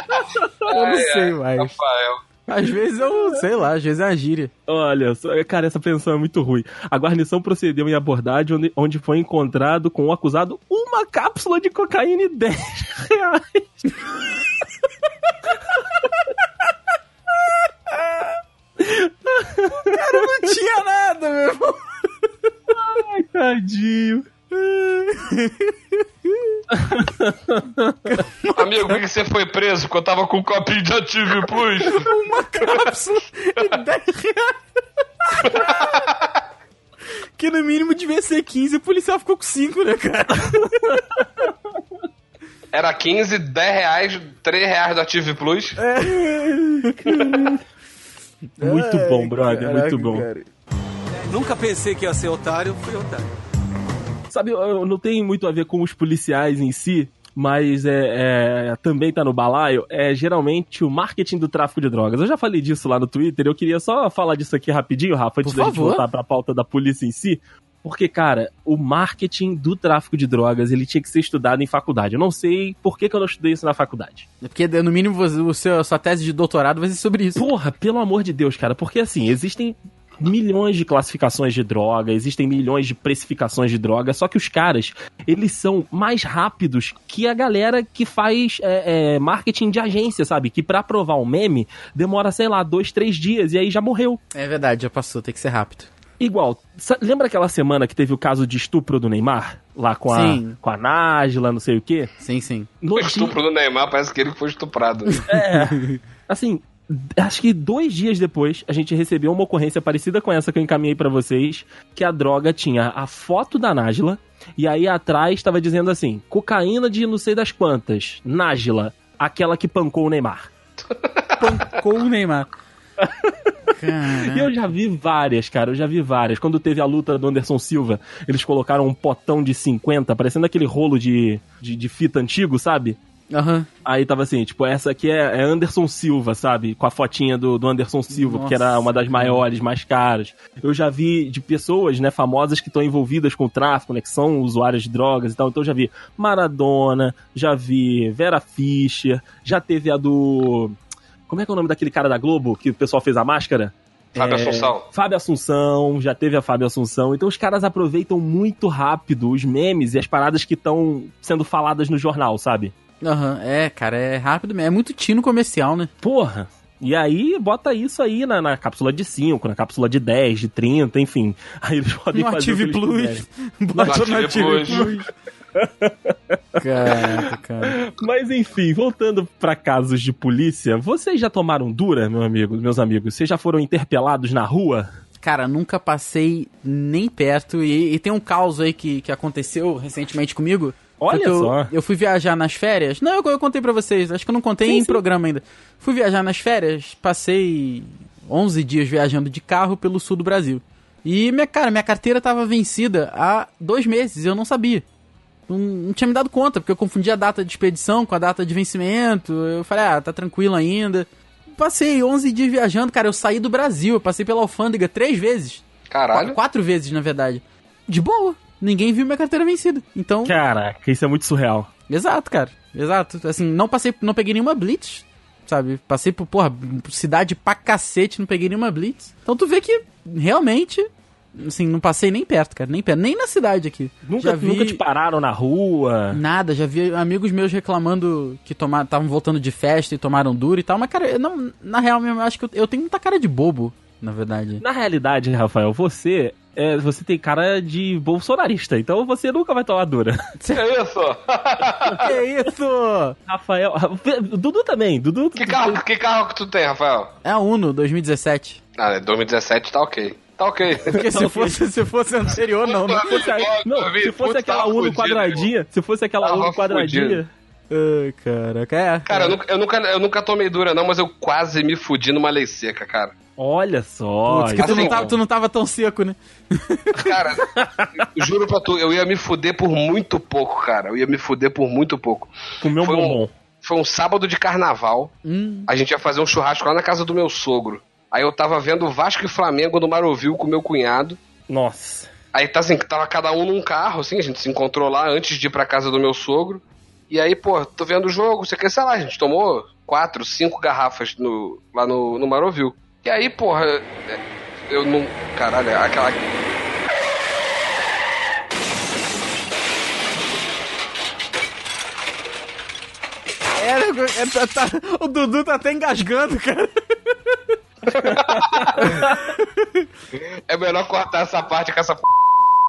Eu não sei ai, mais. Rafael. Às vezes eu, sei lá, às vezes é uma gíria. Olha, só- cara, essa pensão é muito ruim. A guarnição procedeu em abordagem onde, onde foi encontrado com o acusado uma cápsula de cocaína e 10 [laughs] reais. Não tinha nada, meu irmão. Ai, tadinho. [laughs] Amigo, por que você foi preso? Porque eu tava com um copinho de Active Plus. Uma cápsula e 10 reais. Que no mínimo devia ser 15, o policial ficou com 5, né, cara? Era 15, 10 reais, 3 reais do Active Plus. Muito bom, brother, Caraca, muito bom. cara. Nunca pensei que ia ser otário, fui otário. Sabe, não tem muito a ver com os policiais em si, mas é, é, também tá no balaio, é geralmente o marketing do tráfico de drogas. Eu já falei disso lá no Twitter, eu queria só falar disso aqui rapidinho, Rafa, antes Por da gente favor. voltar pra pauta da polícia em si. Porque, cara, o marketing do tráfico de drogas, ele tinha que ser estudado em faculdade. Eu não sei por que, que eu não estudei isso na faculdade. É Porque no mínimo você- o seu, a sua tese de doutorado vai ser sobre isso. Porra, pelo amor de Deus, cara, porque assim, existem milhões de classificações de droga, existem milhões de precificações de droga, só que os caras, eles são mais rápidos que a galera que faz é, é, marketing de agência, sabe? Que pra provar um meme demora, sei lá, dois, três dias e aí já morreu. É verdade, já passou, tem que ser rápido. Igual, lembra aquela semana que teve o caso de estupro do Neymar? Lá com a, Sim. com a Nájila, não sei o quê? Sim, sim. No O dia- estupro do Neymar parece que ele foi estuprado. É. Assim, acho que dois dias depois a gente recebeu uma ocorrência parecida com essa que eu encaminhei pra vocês, que a droga tinha a foto da Nájila e aí atrás estava dizendo assim: cocaína de não sei das quantas, Nájila, aquela que pancou o Neymar. [laughs] Pancou o Neymar. E eu já vi várias, cara, eu já vi várias. Quando teve a luta do Anderson Silva, eles colocaram um potão de 50, parecendo aquele rolo de, de, de fita antigo, sabe? Aham. Aí tava assim, tipo, essa aqui é, é Anderson Silva, sabe? Com a fotinha do, do Anderson Silva, porque era Nossa. uma das maiores, mais caras. Eu já vi de pessoas, né, famosas que estão envolvidas com o tráfico, né, que são usuárias de drogas e tal. Então eu já vi Maradona, já vi Vera Fischer, já teve a do... Como é que é o nome daquele cara da Globo que o pessoal fez a máscara? Fábio É, Assunção. Fábio Assunção, já teve a Fábio Assunção. Então os caras aproveitam muito rápido os memes e as paradas que estão sendo faladas no jornal, sabe? Aham. É, cara, é rápido mesmo. É muito tino comercial, né? Porra! E aí, bota isso aí na, na cápsula de 5, na cápsula de 10, de 30, enfim. [laughs] Aí eles podem No fazer o que Active eles Plus. [laughs] Bota no Active Active Plus. Plus. Caraca, cara. Mas enfim, voltando pra casos de polícia, vocês já tomaram dura, meu amigo, meus amigos? Vocês já foram interpelados na rua? Cara, nunca passei nem perto. E, e tem um caos aí que, que aconteceu recentemente comigo. Olha eu, só. Eu fui viajar nas férias. Não, eu, eu contei pra vocês. Acho que eu não contei Sim, em sim. programa ainda. Fui viajar nas férias. Passei 11 dias viajando de carro pelo sul do Brasil. E, minha cara, minha carteira tava vencida há dois meses. Eu não sabia. Não, não tinha me dado conta, porque eu confundi a data de expedição com a data de vencimento. Eu falei, ah, tá tranquilo ainda. Passei 11 dias viajando, cara. Eu saí do Brasil. Eu passei pela alfândega três vezes. Caralho. Qu- Quatro vezes, na verdade. De boa. Ninguém viu minha carteira vencida. Então, Caraca, isso é muito surreal. exato, cara. Exato. Assim, não passei, não peguei nenhuma blitz, sabe? Passei por, porra, cidade pra cacete, não peguei nenhuma blitz. Então tu vê que realmente, assim, não passei nem perto, cara, nem perto, nem na cidade aqui. Nunca, vi nunca te pararam na rua. nada, já vi amigos meus reclamando que estavam voltando de festa e tomaram duro e tal, mas cara, eu não, na real mesmo, eu acho que eu, eu tenho muita cara de bobo, na verdade. Na realidade, Rafael, você é, você tem cara de bolsonarista, então você nunca vai tomar dura. [laughs] Que isso? [laughs] que isso? Rafael, Dudu também, Dudu. que, carro, que carro que tu tem, Rafael? É a Uno 2017. Ah, 2017 tá ok. Tá ok. Porque se fosse, se fosse anterior, não, né? Se fosse, a- não, se fosse aquela Uno quadradinha, se fosse aquela Uno quadradinha. Ai, caraca, é. Cara, eu nunca, eu, nunca, eu nunca tomei dura, não, mas eu quase me fudi numa lei seca, cara. Olha só. Putz, que tu, assim, não tava, tu não tava tão seco, né? [laughs] Cara, eu juro pra tu, eu ia me fuder por muito pouco, cara. Eu ia me fuder por muito pouco. comeu um Foi um- bombom. Foi um sábado de carnaval. Hum. A gente ia fazer um churrasco lá na casa do meu sogro. Aí eu tava vendo Vasco e Flamengo no Marovil com meu cunhado. Nossa. Aí tá assim, tava cada um num carro, assim, a gente se encontrou lá antes de ir pra casa do meu sogro. E aí, pô, tô vendo o jogo, você quer, sei lá, a gente tomou quatro, cinco garrafas no, lá no, no Marovil. E aí, porra, é, eu não. Caralho, aquela. É, é, tá- tá- o Dudu tá até engasgando, cara. É melhor cortar essa parte com essa p.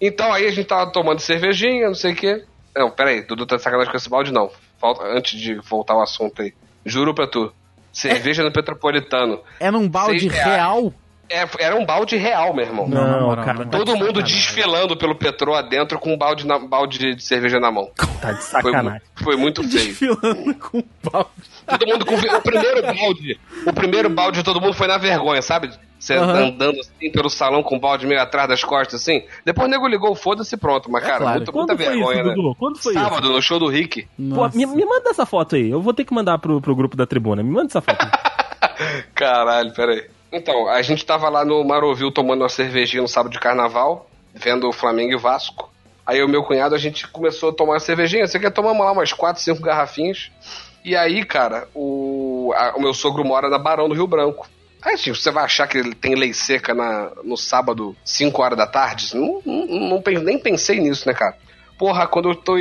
Então aí a gente tava tomando cervejinha, não sei o quê. Não, pera aí, Dudu tá de sacanagem com esse balde, não. Falta, antes de voltar ao assunto aí. Juro pra tu. Cerveja no Petropolitano. É num balde real? É, era um balde real, meu irmão. Não, cara, não. tá Todo de mundo sacanagem. desfilando pelo Petrô adentro com um balde, na, balde de cerveja na mão. Tá de Foi, sacanagem. foi muito feio. Desfilando com balde. Todo mundo com o primeiro balde. O primeiro balde de todo mundo foi na vergonha, sabe? Você Aham. andando assim pelo salão com o balde meio atrás das costas, assim. Depois o nego ligou, foda-se pronto. Mas, É cara, claro. muita, muita Quando foi vergonha, isso, né? Dudu? Quando foi Sábado, no show do Rick. isso? Pô, me, me manda essa foto aí. Eu vou ter que mandar pro, pro grupo da tribuna. Me manda essa foto. [laughs] Caralho, peraí. Então, a gente tava lá no Marovil tomando uma cervejinha no sábado de carnaval, vendo o Flamengo e o Vasco. Aí o meu cunhado, a gente começou a tomar cervejinha. Você quer tomar lá umas 4, 5 garrafinhas. E aí, cara, o, a- o meu sogro mora na Barão do Rio Branco. Aí, tipo, você vai achar que ele tem lei seca na, no sábado, 5 horas da tarde? Não, não, não nem pensei nisso, né, cara? Porra, quando eu tô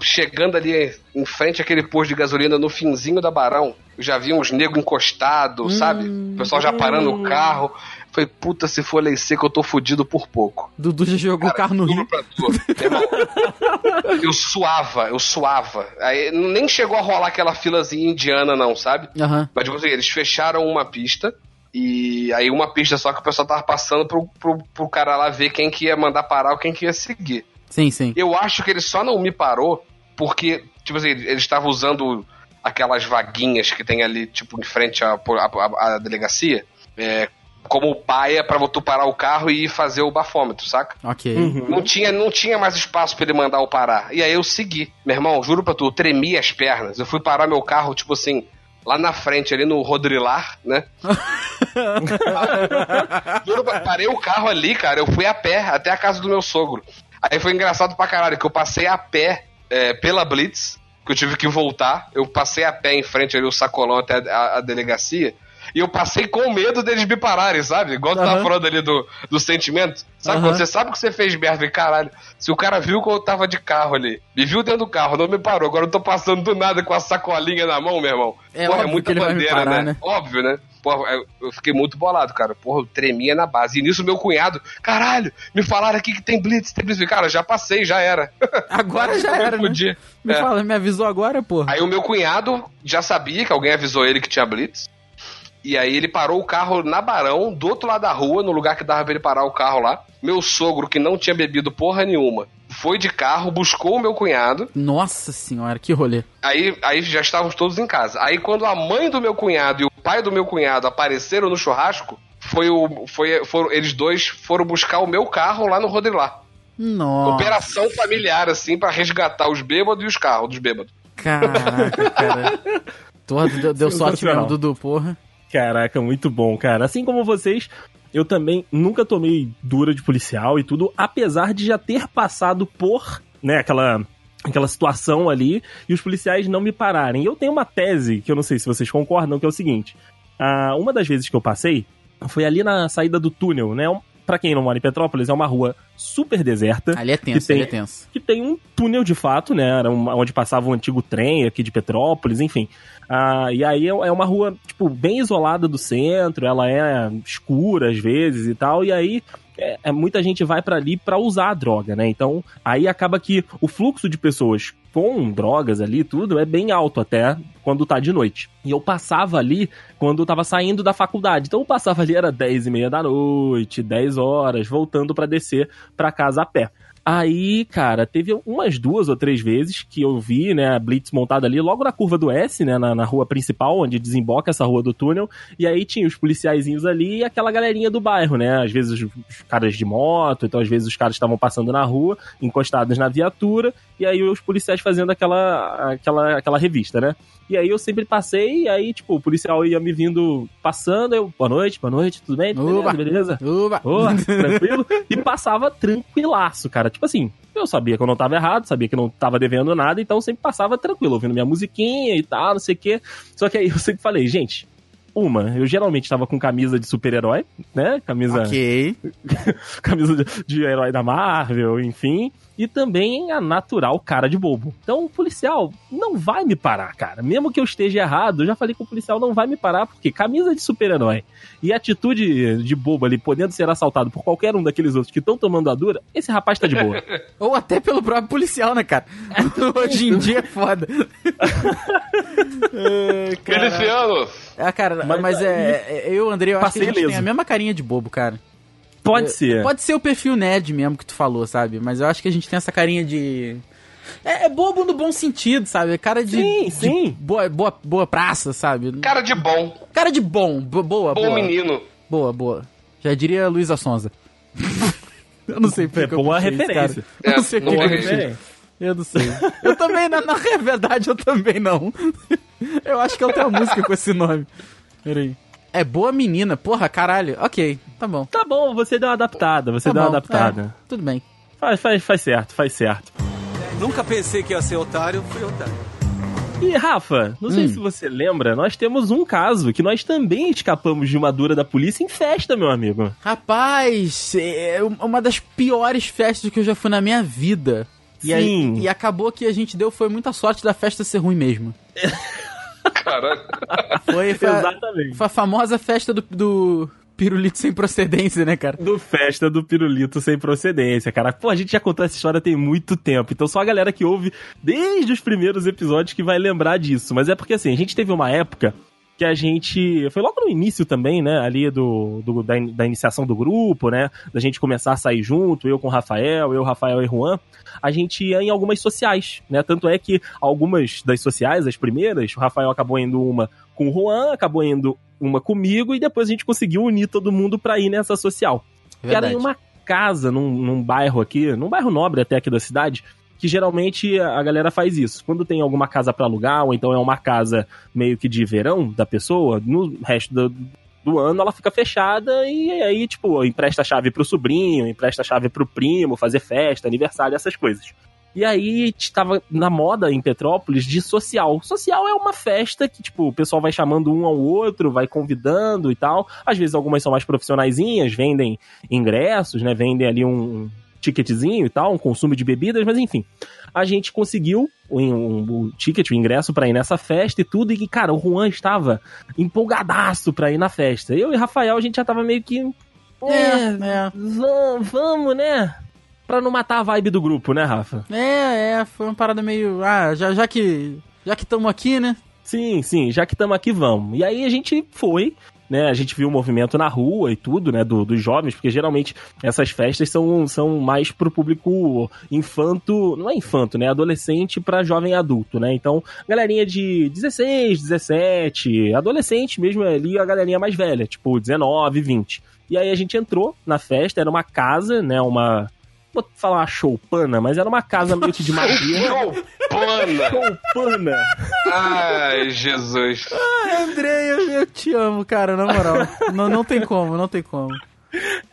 chegando ali em frente àquele posto de gasolina no finzinho da Barão, eu já vi uns negros encostados, sabe? O pessoal já parando o carro. Falei, puta, se for lei seca, eu tô fudido por pouco. Dudu já jogou o carro no Rio. [laughs] eu suava, eu suava. Aí nem chegou a rolar aquela filazinha indiana, não, sabe? Aham. Mas, tipo assim, eles fecharam uma pista. E aí uma pista só que o pessoal tava passando pro, pro, pro cara lá ver quem que ia mandar parar ou quem que ia seguir. Sim, sim. Eu acho que ele só não me parou porque, tipo assim, ele estava usando aquelas vaguinhas que tem ali, tipo, em frente à, à, à delegacia, é, como paia pra tu parar o carro e ir fazer o bafômetro, saca? Ok. Uhum. Não tinha, não tinha mais espaço pra ele mandar eu parar. E aí eu segui. Meu irmão, juro pra tu, eu tremi as pernas. Eu fui parar meu carro, tipo assim, lá na frente, ali no Rodrilar, né? [laughs] [laughs] juro, pra- parei o carro ali, cara. Eu fui a pé até a casa do meu sogro. Aí foi engraçado pra caralho, que eu passei a pé é, pela Blitz, que eu tive que voltar. Eu passei a pé em frente ali, o sacolão até a, a delegacia. E eu passei com medo deles me pararem, sabe? Igual tu tava Aham. falando ali do, do sentimento. Sabe Aham. quando você sabe que você fez merda e caralho, se o cara viu que eu tava de carro ali, me viu dentro do carro, não me parou, agora eu tô passando do nada com a sacolinha na mão, meu irmão. É Porra, ele vai me parar, né? Óbvio, né? Porra, eu- fiquei muito bolado, cara. Porra, eu tremia na base. E nisso meu cunhado, caralho, me falaram aqui que tem blitz, tem blitz. Cara, já passei, já era. [laughs] Agora já era, né? Me É. fala, me avisou agora, porra. Aí o meu cunhado já sabia que alguém avisou ele que tinha blitz. E aí ele parou o carro na Barão, do outro lado da rua, no lugar que dava pra ele parar o carro lá. Meu sogro, que não tinha bebido porra nenhuma, foi de carro, buscou o meu cunhado. Nossa senhora, que rolê. Aí, aí já estávamos todos em casa. Aí quando a mãe do meu cunhado e o pai do meu cunhado apareceram no churrasco, foi o, foi, foram, eles dois foram buscar o meu carro lá no Rodrilar. Nossa. Operação familiar, assim, pra resgatar os bêbados e os carros dos bêbados. Caraca, cara. [laughs] Porra, deu, deu sorte mesmo, Dudu, porra. Caraca, muito bom, cara. Assim como vocês, eu também nunca tomei dura de policial e tudo, apesar de já ter passado por, né, aquela aquela situação ali e os policiais não me pararem. Eu tenho uma tese que eu não sei se vocês concordam, que é o seguinte: ah, uma das vezes que eu passei foi ali na saída do túnel, né? Pra quem não mora em Petrópolis, é uma rua super deserta Ali é tenso, Que tem- ali é tenso. que tem um túnel de fato, né? Era uma- onde passava um antigo trem aqui de Petrópolis, enfim. Ah, e aí é é uma rua, tipo, bem isolada do centro, ela é escura às vezes e tal, e aí é, é- muita gente vai pra ali pra usar a droga, né? Então aí acaba que o fluxo de pessoas com drogas ali tudo é bem alto até quando tá de noite. E eu passava ali quando eu tava saindo da faculdade. Então eu passava ali, era 10 e meia da noite, 10 horas, voltando pra descer pra casa a pé. Aí, cara, teve umas duas ou três vezes que eu vi, né, a Blitz montada ali, logo na curva do S, né, na, na rua principal, onde desemboca essa rua do túnel, e aí tinha os policiaizinhos ali e aquela galerinha do bairro, né, às vezes os, os caras de moto, então às vezes os caras estavam passando na rua, encostados na viatura, e aí os policiais fazendo aquela, aquela, aquela revista, né. E aí eu sempre passei, e aí, tipo, o policial ia me vindo passando, eu, boa noite, boa noite, tudo bem? Tudo Uba. beleza? Uba. Ô, tranquilo? E passava tranquilaço, cara. Tipo assim, eu sabia que eu não tava errado, sabia que eu não tava devendo nada, então eu sempre passava tranquilo, ouvindo minha musiquinha e tal, não sei o quê. Só que aí eu sempre falei, gente, uma, eu geralmente tava com camisa de super-herói, né? Camisa, Ok. [laughs] camisa de, de herói da Marvel, enfim. E também a natural cara de bobo. Então o policial não vai me parar, cara. Mesmo que eu esteja errado, eu já falei que o policial não vai me parar, porque camisa de super-herói e atitude de bobo ali, podendo ser assaltado por qualquer um daqueles outros que estão tomando a dura, esse rapaz tá de boa. [laughs] Ou até pelo próprio policial, né, cara? [laughs] Hoje em dia é foda. [laughs] É, cara. Miliciano! Ah, cara, mas, Mas é, é- eu, André, eu acho que gente tem a mesma carinha de bobo, cara. Pode É, ser. Pode ser o perfil nerd mesmo que tu falou, sabe? Mas eu acho que a gente tem essa carinha de. É, é bobo no bom sentido, sabe? Cara de. Sim, de sim. boa, boa, boa praça, sabe? Cara de bom. Cara de bom. bo- Boa, Bom boa. menino. Boa, boa. Já diria Luísa Sonza. [laughs] eu não sei porque É que eu boa puxei referência. cara. Eu não É, sei boa referência. Eu não sei. Eu também, na, na [laughs] verdade, eu também não. [laughs] Eu acho que eu tenho uma música com esse nome. Peraí. É boa menina, porra, caralho. Ok, tá bom. Tá bom, você deu uma adaptada, você Tá deu uma bom, adaptada. é, tudo bem. Faz, faz, faz certo, faz certo. Nunca pensei que ia ser otário, fui otário. E Rafa, não sei Hum. se você lembra, nós temos um caso que nós também escapamos de uma dura da polícia em festa, meu amigo. Rapaz, é uma das piores festas que eu já fui na minha vida. E, aí- Sim. e acabou que a gente deu foi muita sorte da festa ser ruim mesmo. [laughs] Caralho. Foi, foi, a, Exatamente. foi a famosa festa do, do pirulito sem procedência, né, cara? Do festa do pirulito sem procedência, cara. Pô, a gente já contou essa história tem muito tempo. Então só a galera que ouve desde os primeiros episódios que vai lembrar disso. Mas é porque assim, a gente teve uma época que a gente. Foi logo no início também, né? Ali do, do- da, in- da iniciação do grupo, né? Da gente começar a sair junto, eu com o Rafael, eu, Rafael e Juan. A gente ia em algumas sociais, né? Tanto é que algumas das sociais, as primeiras, o Rafael acabou indo uma com o Juan, acabou indo uma comigo, e depois a gente conseguiu unir todo mundo pra ir nessa social. Que era Verdade. em uma casa, num, num bairro aqui, num bairro nobre até aqui da cidade, que geralmente a galera faz isso. Quando tem alguma casa pra alugar, ou então é uma casa meio que de verão da pessoa, no resto do, do ano ela fica fechada e aí, tipo, empresta a chave pro sobrinho, empresta a chave pro primo, fazer festa, aniversário, essas coisas. E aí estava na moda em Petrópolis de social. Social é uma festa que, tipo, o pessoal vai chamando um ao outro, vai convidando e tal. Às vezes algumas são mais profissionaisinhas, vendem ingressos, né? Vendem ali um ticketzinho e tal, um consumo de bebidas, mas enfim. A gente conseguiu o, um, o ticket, o ingresso pra ir nessa festa e tudo, e cara, o Juan estava empolgadaço pra ir na festa. Eu e Rafael, a gente já tava meio que. É, é. Vamos, vamos, né? Pra não matar a vibe do grupo, né, Rafa? É, é, foi uma parada meio. Ah, já, já que. Já que estamos aqui, né? Sim, sim, já que estamos aqui, vamos. E aí a gente foi, né? A gente viu o movimento na rua e tudo, né? do- dos jovens, porque geralmente essas festas são, são mais pro público infanto. Não é infanto, né? Adolescente pra jovem adulto, né? Então, galerinha de 16, 17, adolescente mesmo é ali, a galerinha mais velha, tipo 19, 20. E aí a gente entrou na festa, era uma casa, né? Uma. Vou falar uma choupana, mas era uma casa meio que de madeira. Choupana! Choupana! Ai, Jesus. Ai, André, eu, eu te amo, cara, na moral. não, não tem como, não tem como.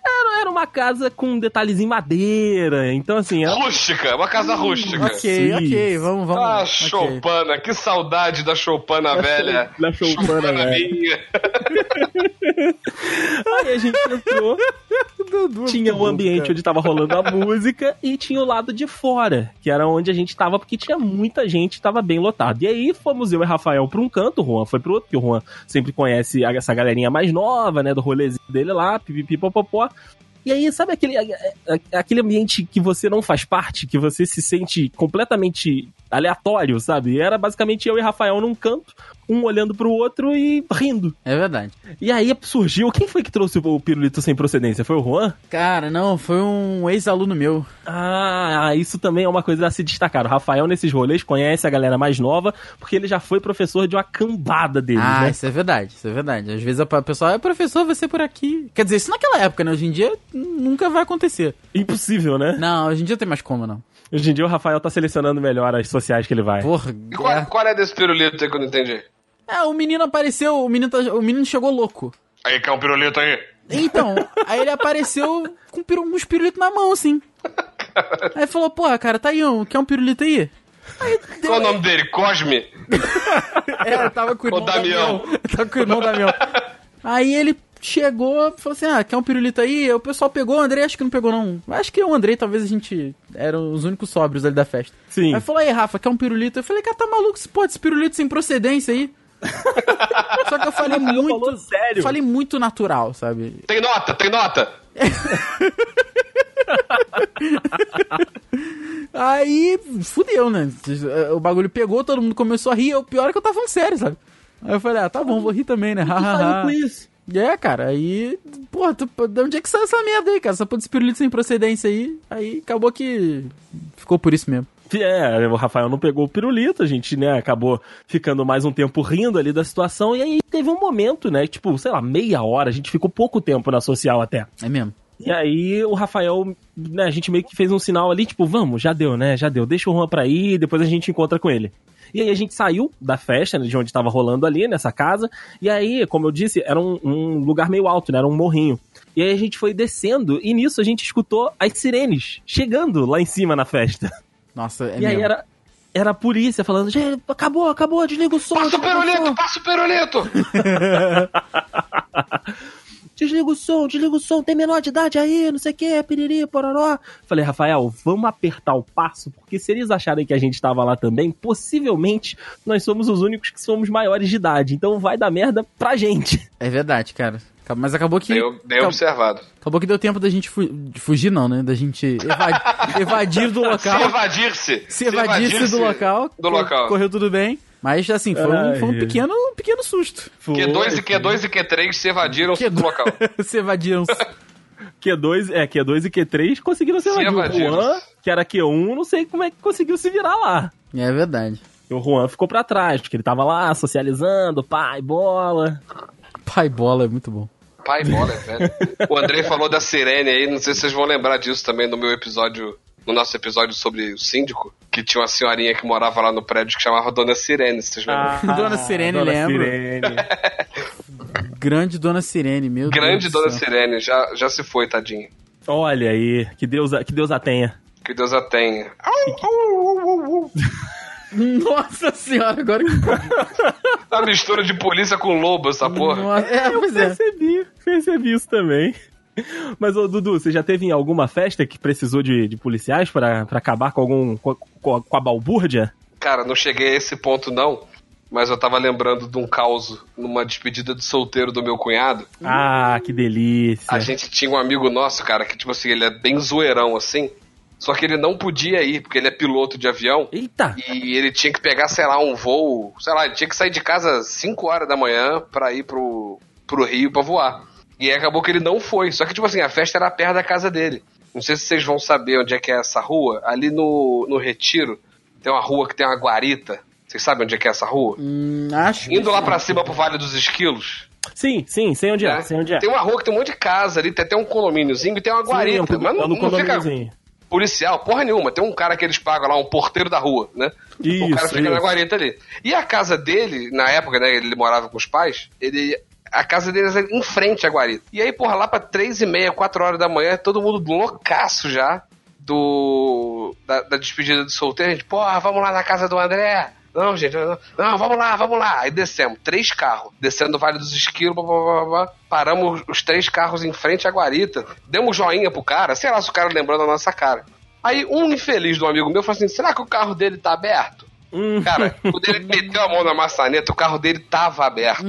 Era, era uma casa com detalhes em madeira. Então, assim, era Rústica, uma casa rústica. Ok, Sim. ok, vamos, vamos. Ah, choupana, que saudade da choupana velha. da choupana, velho. minha. [laughs] Aí a gente entrou, Dudu, tinha o Dudu, ambiente cara. onde tava rolando a música e tinha o lado de fora, que era onde a gente tava, porque tinha muita gente, tava bem lotado. E aí fomos eu e Rafael pra um canto, o Juan foi pro outro, porque o Juan sempre conhece essa galerinha mais nova, né, do rolezinho dele lá, pipipipopopó. E aí, sabe aquele, aquele ambiente que você não faz parte, que você se sente completamente aleatório, sabe? E era basicamente eu e Rafael num canto, um olhando pro outro e rindo. É verdade. E aí surgiu. Quem foi que trouxe o pirulito sem procedência? Foi o Juan? Cara, não, foi um ex-aluno meu. Ah, isso também é uma coisa a se destacar. O Rafael, nesses rolês, conhece a galera mais nova, porque ele já foi professor de uma cambada deles, Ah, né? isso é verdade, isso é verdade. Às vezes a pessoa, é professor, vai ser por aqui. Quer dizer, isso naquela época, né? Hoje em dia nunca vai acontecer. Impossível, né? Não, hoje em dia tem mais como, não. Hoje em dia o Rafael tá selecionando melhor as sociais que ele vai. Porra. Qual, É, qual é desse pirulito aí que eu não entendi? É, o menino apareceu, o menino, tá- o menino chegou louco. Aí, quer um pirulito aí? Então, [laughs] aí ele apareceu com piru- uns pirulitos na mão, assim. Aí falou, porra, cara, tá aí, um, quer um pirulito aí? Aí deu, Qual o nome dele? Cosme? [laughs] É, tava com o irmão O Damião. Damião. Tava com o irmão Damião. [laughs] Aí ele chegou, falou assim, ah, quer um pirulito aí? O pessoal pegou, o André acho que não pegou não. Acho que o Andrei, talvez a gente eram os únicos sóbrios ali da festa. Sim. Aí falou, aí Rafa, quer um pirulito? Eu falei, cara, tá maluco, se pode esse pirulito sem procedência aí? [laughs] Só que eu falei Rafael muito, falou sério. falei muito natural, sabe? Tem nota, tem nota. [laughs] Aí, fudeu, né? O bagulho pegou, todo mundo começou a rir. O pior é que eu tava falando sério, sabe? Aí eu falei, ah, tá bom, vou rir também, né? Ha, ha, Saiu ha. com [laughs] isso. É, cara, aí. Porra, tu, de onde é que saiu essa merda aí, cara? Essa porra de pirulito sem procedência aí. Aí acabou que. Ficou por isso mesmo. É, o Rafael não pegou o pirulito, a gente, né, acabou ficando mais um tempo rindo ali da situação, e aí teve um momento, né, tipo, sei lá, meia hora, a gente ficou pouco tempo na social até. É mesmo. E aí o Rafael, né, a gente meio que fez um sinal ali, tipo, vamos, já deu, né, já deu, deixa o Juan pra ir, depois a gente encontra com ele. E aí a gente saiu da festa, né, de onde tava rolando ali, nessa casa, e aí, como eu disse, era um, um lugar meio alto, né, era um morrinho. E aí a gente foi descendo, e nisso a gente escutou as sirenes chegando lá em cima na festa. Nossa, é e mesmo. aí era, era a polícia falando, gente, acabou, acabou, desliga o som. Passa o desliga o som." pirulito, passa o pirulito. [laughs] desliga o som, desliga o som, tem menor de idade aí, não sei o que, piriri, pororó. Falei, Rafael, vamos apertar o passo, porque se eles acharem que a gente tava lá também, possivelmente nós somos os únicos que somos maiores de idade, então vai dar merda pra gente. [laughs] É verdade, cara. Mas acabou que. Bem acabou, observado. acabou que deu tempo da gente fu de fugir, não, né? Da gente evadir, [laughs] evadir do Se local. evadir-se. Se evadir-se do local. Do local. Correu tudo bem. Mas assim, foi um, foi um pequeno, um pequeno susto. Q2 e Q2 e Q3 se evadiram Q2. do local. [laughs] Se evadiram. [laughs] Q2, é, Q2 e Q3 conseguiram se Se evadir. O evadiram. Juan, que era Q1, não sei como é que conseguiu se virar lá. É verdade. E o Juan ficou pra trás, porque ele tava lá socializando, pai, bola. Pai bola é muito bom. Pai bola, é velho. O Andrei falou da sirene aí, não sei se vocês vão lembrar disso também no meu episódio, no nosso episódio sobre o síndico, que tinha uma senhorinha que morava lá no prédio que chamava Dona Sirene, vocês lembram? [laughs] Dona Sirene, Dona lembro. Sirene. [laughs] Grande Dona Sirene, meu Grande Deus. Dona. Sirene, já, já se foi, tadinha. Olha aí, que Deus, a- que Deus a tenha. Que Deus a tenha. [laughs] Nossa senhora, agora que. A mistura de polícia com lobo, essa porra. Nossa, é, pois é. Percebi, percebi isso também. [laughs] Mas, ô Dudu, você já teve em alguma festa que precisou de, de policiais pra, pra acabar com algum. Com, com a balbúrdia? Cara, não cheguei a esse ponto não, mas eu tava lembrando de um caos numa despedida de solteiro do meu cunhado. Ah, que delícia. A gente tinha um amigo nosso, cara, que tipo assim, ele é bem zoeirão assim. Só que ele não podia ir, porque ele é piloto de avião. Eita! E ele tinha que pegar, sei lá, um voo. Sei lá, ele tinha que sair de casa às 5 horas da manhã pra ir pro, pro Rio pra voar. E aí acabou que ele não foi. Só que, tipo assim, a festa era perto da casa dele. Não sei se vocês vão saber onde é que é essa rua. Ali no, no Retiro, tem uma rua que tem uma guarita. Vocês sabem onde é que é essa rua? Hum, acho. Indo que lá sim. pra cima pro Vale dos Esquilos. Sim, sim, sei onde é, né? sei onde é. Tem uma rua que tem um monte de casa ali, tem até um condomíniozinho e tem uma Sim, guarita. é um- mas não, é não fica policial, porra nenhuma. Tem um cara que eles pagam lá, um porteiro da rua, né? o cara Isso, fica na isso. guarita ali. E a casa dele, na época, né, ele morava com os pais, ele. A casa deles era em frente à guarita. E aí, porra, lá pra três e meia, quatro horas da manhã, todo mundo loucaço já do. Da, da despedida do solteiro. A gente, porra, vamos lá na casa do André. Não, gente, não, não, vamos lá, vamos lá. Aí descemos, três carros, descendo do Vale dos Esquilos, blá, blá, blá, paramos os três carros em frente à guarita, demos joinha pro cara, sei lá se o cara lembrou da nossa cara. Aí um infeliz de um amigo meu falou assim: será que o carro dele tá aberto? Hum, Cara, quando ele meteu a mão na maçaneta, o carro dele tava aberto.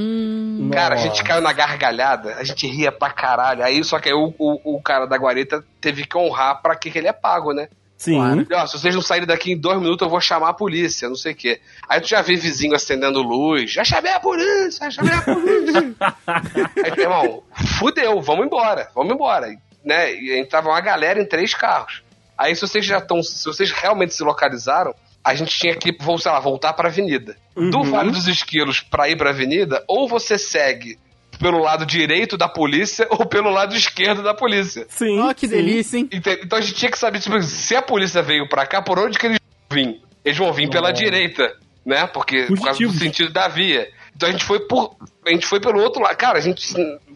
Cara, a gente caiu na gargalhada, a gente ria pra caralho. Aí, só que aí o, o, o cara da guarita teve que honrar pra que, que ele é pago, né? Sim. Claro. Ó, se vocês não saírem daqui em dois minutos, eu vou chamar a polícia, não sei o quê. Aí tu já vê vizinho acendendo luz. Já chamei a polícia, já chamei a polícia. [laughs] Aí, meu irmão, fudeu, vamos embora, vamos embora. Né? E entrava uma galera em três carros. Aí se vocês já estão, se vocês realmente se localizaram, a gente tinha que, vou, sei lá, voltar pra avenida. Do Vale dos Esquilos pra ir pra avenida, ou você segue pelo lado direito da polícia [laughs] ou pelo lado esquerdo da polícia. Sim. Ó, que sim. delícia, hein? Então a gente tinha que saber, tipo, se a polícia veio pra cá, por onde que eles vão vir? Eles vão vir pela direita, né? Porque por causa do sentido da via. Então a gente foi por. A gente foi pelo outro lado. Cara, a gente.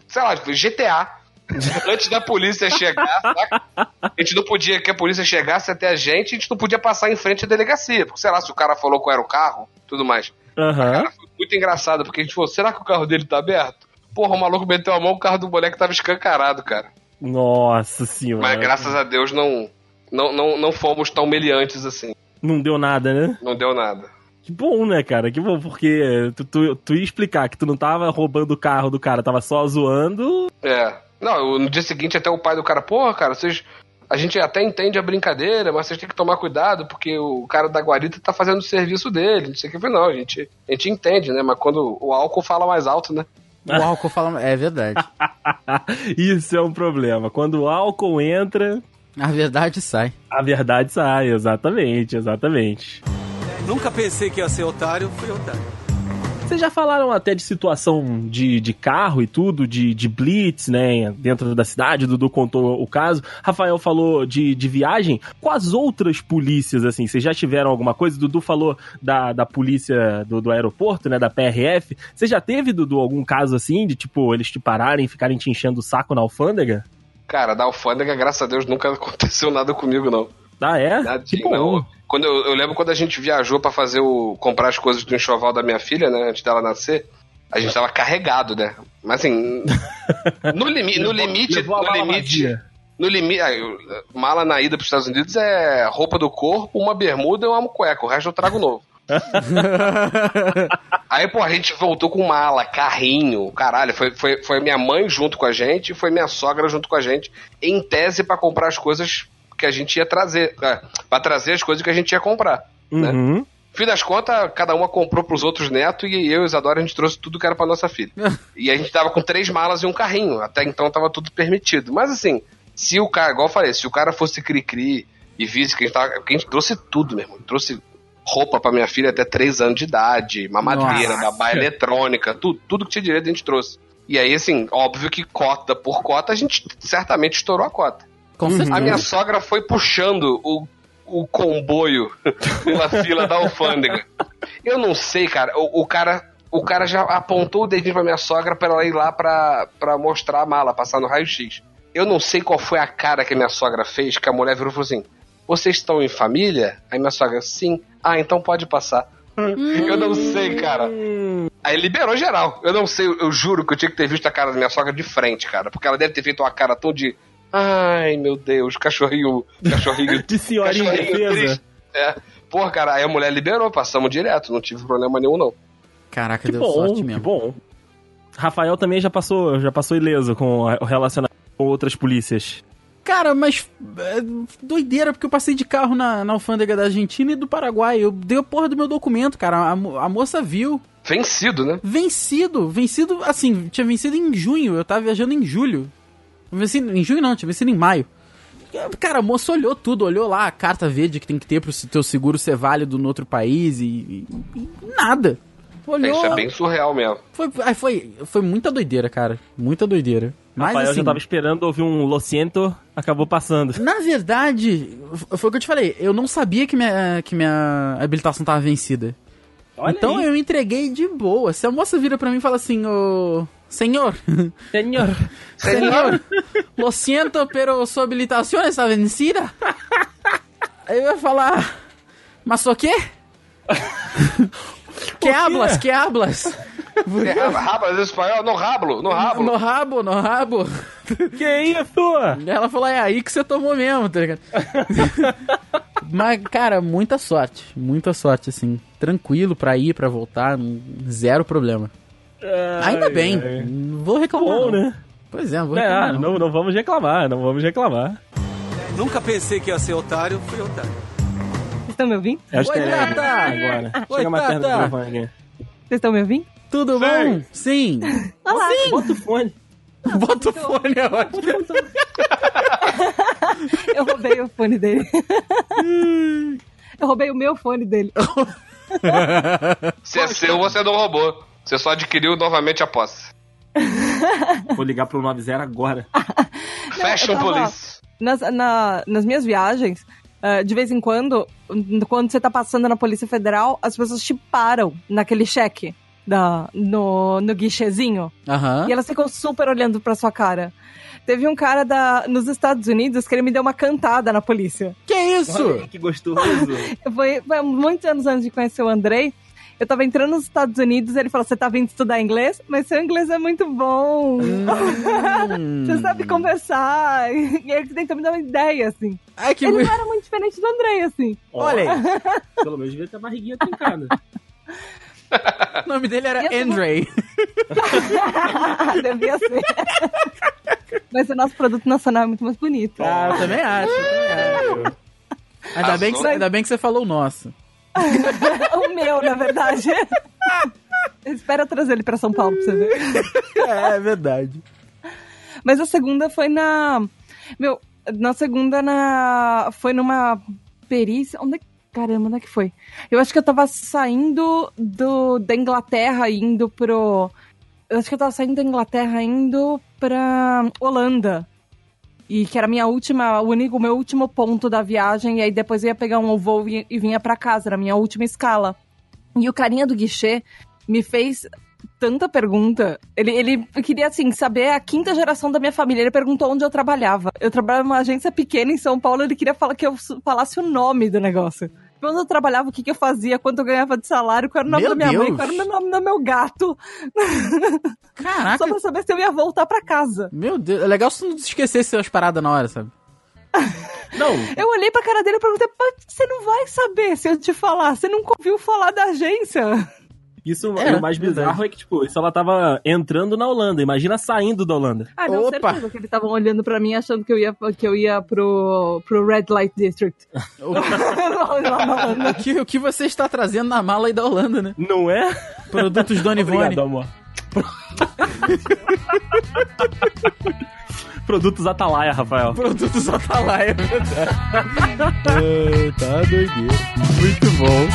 Sei lá, GTA. [laughs] Antes da polícia chegar, saca? a gente não podia que a polícia chegasse até a gente, a gente não podia passar em frente à delegacia. Porque, sei lá, se o cara falou qual era o carro, tudo mais. Aham. Cara, foi muito engraçado, porque a gente falou, será que o carro dele tá aberto? Porra, o maluco meteu a mão, o carro do moleque tava escancarado, cara. Nossa senhora. Mas graças a Deus não, não, não, não fomos tão meliantes assim. Não deu nada, né? Não deu nada. Que bom, né, cara? Que bom, porque tu, tu, tu ia explicar que tu não tava roubando o carro do cara, tava só zoando. É. Não, eu- no dia seguinte até o pai do cara, porra, cara, vocês. A gente até entende a brincadeira, mas vocês têm que tomar cuidado, porque o cara da guarita tá fazendo o serviço dele. Não sei o que. Falei, não, a gente, a gente entende, né? Mas quando o álcool fala mais alto, né? O álcool fala. É verdade. [laughs] Isso é um problema. Quando o álcool entra, A verdade sai. a verdade sai. Exatamente, exatamente. Nunca pensei que ia ser otário, fui otário. Vocês já falaram até de situação de, de carro e tudo, de, de blitz, né, dentro da cidade, Dudu contou o caso. Rafael falou de, de viagem. Com as outras polícias, assim, vocês já tiveram alguma coisa? Dudu falou da, da polícia do, do aeroporto, né, da PRF. Você já teve, Dudu, algum caso assim, de tipo, eles te pararem e ficarem te enchendo o saco na alfândega? Cara, da alfândega, graças a Deus, nunca [laughs] aconteceu nada comigo, não. Ah, é? Que não. Quando eu, eu lembro quando a gente viajou pra fazer o. comprar as coisas do enxoval da minha filha, né? Antes dela nascer, a gente tava carregado, né? Mas assim. [laughs] No, limi no limite. No mala limite. No limite. Mala na ida pros Estados Unidos é roupa do corpo, uma bermuda e uma cueca. O resto eu trago novo. [laughs] Aí, pô, a gente voltou com mala, carrinho, caralho. Foi, foi, foi minha mãe junto com a gente e foi minha sogra junto com a gente, em tese pra comprar as coisas que a gente ia trazer. É, pra trazer as coisas que a gente ia comprar. né? Uhum. Fim das contas, cada uma comprou pros outros netos e eu e Isadora a gente trouxe tudo que era pra nossa filha. [laughs] e a gente tava com três malas e um carrinho. Até então tava tudo permitido. Mas assim, se o cara, igual eu falei, se o cara fosse cri-cri e visse que a gente tava. Porque a gente trouxe tudo, meu irmão. Trouxe roupa pra minha filha até três anos de idade, mamadeira, babá eletrônica, tudo, tudo que tinha direito a gente trouxe. E aí, assim, óbvio que cota por cota, a gente certamente estourou a cota. Com A certeza. minha sogra foi puxando o, o comboio [laughs] pela fila da alfândega. Eu não sei, cara. O, o cara. O cara já apontou o dedinho pra minha sogra pra ela ir lá pra, pra mostrar a mala, passar no raio-x. Eu não sei qual foi a cara que a minha sogra fez, que a mulher virou e falou assim: Vocês estão em família? Aí minha sogra, sim. Ah, então pode passar. [laughs] Eu não sei, cara. Aí liberou geral. Eu não sei, eu juro que eu tinha que ter visto a cara da minha sogra de frente, cara. Porque ela deve ter feito uma cara tão de. Ai, meu Deus, cachorrinho. Cachorrinho. [laughs] De senhorinha cachorrinho defesa. É. Porra, cara, aí a mulher liberou, passamos direto, não tive problema nenhum, não. Caraca, Que deu bom, sorte que mesmo. bom. Rafael também já passou, já passou ileso com o relacionamento com outras polícias. Cara, mas é, doideira, porque eu passei de carro na, na alfândega da Argentina e do Paraguai. Eu dei a porra do meu documento, cara. A, a moça viu. Vencido, né? Vencido. Vencido, assim, tinha vencido em junho. Eu tava viajando em julho. Venci, em junho não, tinha vencido em maio. Cara, a moça olhou tudo, olhou lá a carta verde que tem que ter pro teu seguro ser válido no outro país e, e- e nada. Olhou. Isso é bem surreal mesmo. Foi, foi, foi muita doideira, cara. Muita doideira. Mas Rafael assim, já tava esperando ouvir um Lo siento, acabou passando. Na verdade, foi o que eu te falei. Eu não sabia que minha, que minha habilitação tava vencida. Olha então aí. eu entreguei de boa. Se a moça vira pra mim e fala assim, ô. Senhor, Senhor. senhor, lo siento, pero su habilitación está vencida. Aí eu ia falar, mas o quê? [laughs] que hablas, que hablas? É, Rabas espanhol, no rablo, no rablo. No rabo, no rabo. Que isso? Ela falou, é aí que você tomou mesmo, tá ligado? [laughs] Mas, cara, muita sorte. Muita sorte, assim. Tranquilo pra ir, pra voltar, zero problema. Ainda bem. Não vou reclamar. Bom, não. né? Pois é, não vou É, reclamar. ah, não. não, não vamos reclamar, não vamos reclamar. Nunca pensei que ia ser otário, fui otário. Vocês estão me ouvindo? É os Oi, Telegram Tata! agora. Oi, Chega mais perto do Tata! Vocês estão me ouvindo? Tudo bom? Sim. [laughs] Olá. Bota o fone. Bota o fone, é ótimo. [laughs] Eu roubei o fone dele. [laughs] Eu roubei o meu fone dele. Se é seu, você não roubou. Você só adquiriu novamente a posse. [laughs] Vou ligar pro 90 agora. [laughs] Fashion Police. Nas, na- nas minhas viagens, eh, de vez em quando, quando você tá passando na Polícia Federal, as pessoas te param naquele cheque da, no, no guichezinho. Aham. E elas ficam super olhando pra sua cara. Teve um cara da, nos Estados Unidos que ele me deu uma cantada na polícia. Que isso? Olha que gostoso. [laughs] Foi, foi muitos anos antes de conhecer o Andrei. Eu tava entrando nos Estados Unidos, ele falou: Você tá vindo estudar inglês? Mas seu inglês é muito bom. Hum. [laughs] Você sabe conversar. E ele tentou me dar uma ideia, assim. Ai, que Ele não era muito diferente do Andrei, assim. Olha aí. [laughs] Pelo menos devia ter a barriguinha trincada. O nome dele era tô- Andre. [laughs] Devia ser. Mas o nosso produto nacional é muito mais bonito. Ah, eu também acho. eu também acho. Ainda bem, que, você- ainda bem que você falou o nosso. [laughs] o meu, na verdade. [laughs] Espera trazer ele pra São Paulo pra você ver. É, é verdade. Mas a segunda foi na. Meu, na segunda na. Foi numa perícia. Onde é. Caramba, onde é que foi? Eu acho que eu tava saindo do, da Inglaterra indo pro. Eu acho que eu tava saindo da Inglaterra indo pra Holanda. E que era minha última, o único, meu último ponto da viagem. E aí depois eu ia pegar um voo e, e vinha pra casa, era a minha última escala. E o carinha do guichê me fez tanta pergunta. Ele, ele queria, assim, saber a quinta geração da minha família. Ele perguntou onde eu trabalhava. Eu trabalhava numa agência pequena em São Paulo. Ele queria falar que eu falasse o nome do negócio. Onde eu trabalhava, o que, que eu fazia, quanto eu ganhava de salário, qual era o nome Meu da minha mãe, Deus. qual era o nome do meu gato. Caraca. Só pra saber se eu ia voltar pra casa. Meu Deus, é legal se não esquecesse as paradas na hora, sabe? [laughs] Não, Eu olhei pra cara dele e perguntei, "Mas você não vai saber se eu te falar. Você nunca ouviu falar da agência. Isso É, o mais bizarro verdade. é que, tipo, isso ela tava entrando na Holanda. Imagina saindo da Holanda. Ah, não, Opa. certeza que eles estavam olhando pra mim achando que eu ia, que eu ia pro, pro Red Light District. [laughs] O que, o que você está trazendo na mala aí da Holanda, né? Não é? Produtos Dona [laughs] Ivone. Obrigado, amor. [laughs] Produtos Atalaia, Rafael. Produtos Atalaia, é verdade. tá doideira. Muito bom.